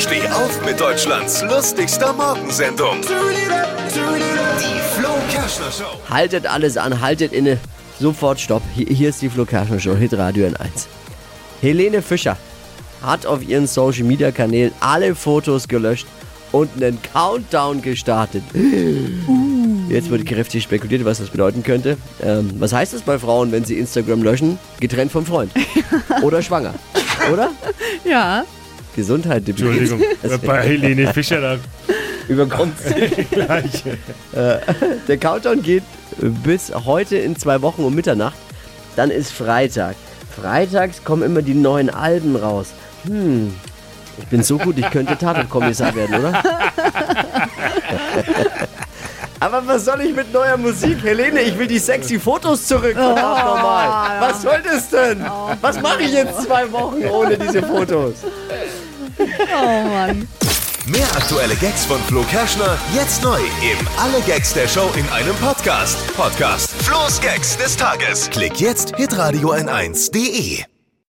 Steh auf mit Deutschlands lustigster Morgensendung. Die Flo Kerschner Show. Haltet alles an, haltet inne. Sofort Stopp. Hier, hier ist die Flo Kerschner Show, Hitradio N1. Helene Fischer hat auf ihren Social Media Kanälen alle Fotos gelöscht und einen Countdown gestartet. Jetzt wird kräftig spekuliert, was das bedeuten könnte. Ähm, was heißt das bei Frauen, wenn sie Instagram löschen? Getrennt vom Freund. Oder schwanger. Oder? Ja. Gesundheit, Dippi. Entschuldigung, bei Helene Fischer da überkommt gleich. Der Countdown geht bis heute in zwei Wochen um Mitternacht. Dann ist Freitag. Freitags kommen immer die neuen Alben raus. Hm, ich bin so gut, ich könnte Tatortkommissar werden, oder? Aber was soll ich mit neuer Musik? Helene, ich will die sexy Fotos zurück. Verdammt nochmal. Was soll das denn? Was mache ich jetzt zwei Wochen ohne diese Fotos? Oh Mann. Mehr aktuelle Gags von Flo Kerschner jetzt neu im Alle Gags der Show in einem Podcast. Podcast Flo's Gags des Tages. Klick jetzt hitradio n1.de.